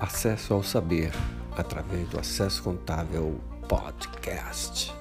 acesso ao saber através do Acesso Contável Podcast.